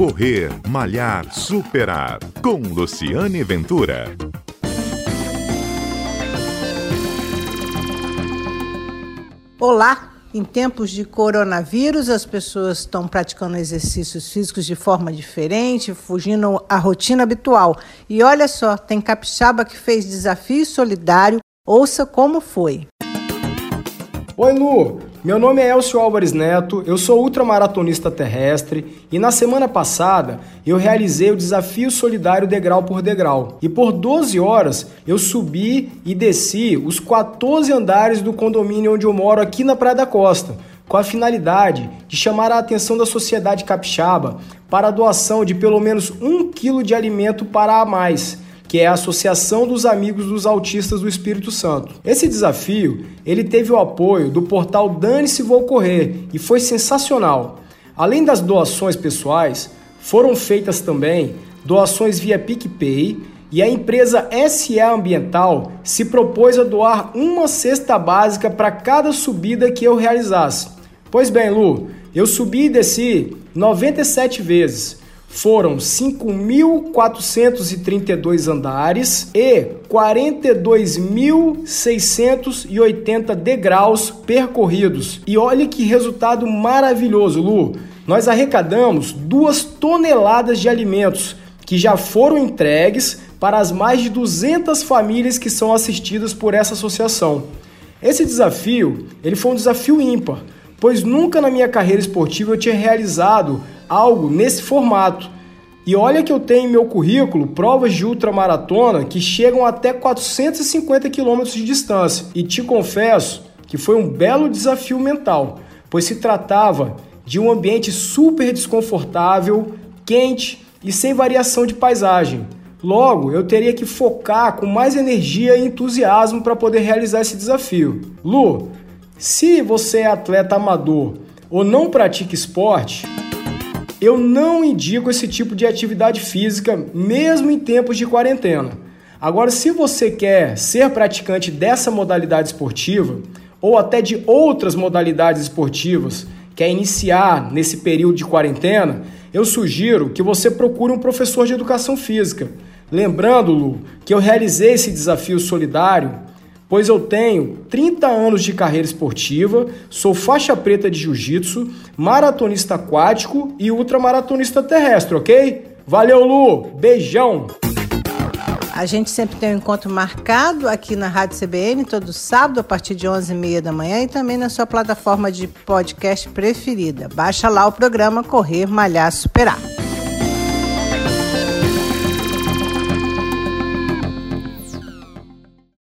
Correr, Malhar, Superar. Com Luciane Ventura. Olá! Em tempos de coronavírus, as pessoas estão praticando exercícios físicos de forma diferente, fugindo à rotina habitual. E olha só, tem capixaba que fez desafio solidário. Ouça como foi. Oi, Lu! Meu nome é Elcio Álvares Neto, eu sou ultramaratonista terrestre e na semana passada eu realizei o desafio solidário degrau por degrau. E por 12 horas eu subi e desci os 14 andares do condomínio onde eu moro aqui na Praia da Costa, com a finalidade de chamar a atenção da sociedade capixaba para a doação de pelo menos um quilo de alimento para a mais que é a Associação dos Amigos dos Autistas do Espírito Santo. Esse desafio, ele teve o apoio do portal Dane-se Vou Correr e foi sensacional. Além das doações pessoais, foram feitas também doações via PicPay e a empresa SA Ambiental se propôs a doar uma cesta básica para cada subida que eu realizasse. Pois bem, Lu, eu subi e desci 97 vezes foram 5.432 andares e 42.680 degraus percorridos. E olhe que resultado maravilhoso, Lu! Nós arrecadamos duas toneladas de alimentos que já foram entregues para as mais de 200 famílias que são assistidas por essa associação. Esse desafio, ele foi um desafio ímpar, pois nunca na minha carreira esportiva eu tinha realizado algo nesse formato. E olha que eu tenho em meu currículo provas de ultramaratona que chegam até 450 quilômetros de distância. E te confesso que foi um belo desafio mental, pois se tratava de um ambiente super desconfortável, quente e sem variação de paisagem. Logo, eu teria que focar com mais energia e entusiasmo para poder realizar esse desafio. Lu, se você é atleta amador ou não pratica esporte, eu não indico esse tipo de atividade física, mesmo em tempos de quarentena. Agora, se você quer ser praticante dessa modalidade esportiva, ou até de outras modalidades esportivas, quer iniciar nesse período de quarentena, eu sugiro que você procure um professor de educação física. Lembrando, Lu, que eu realizei esse desafio solidário pois eu tenho 30 anos de carreira esportiva, sou faixa preta de jiu-jitsu, maratonista aquático e ultramaratonista terrestre, ok? Valeu, Lu! Beijão! A gente sempre tem um encontro marcado aqui na Rádio CBN, todo sábado, a partir de 11h30 da manhã, e também na sua plataforma de podcast preferida. Baixa lá o programa Correr, Malhar, Superar.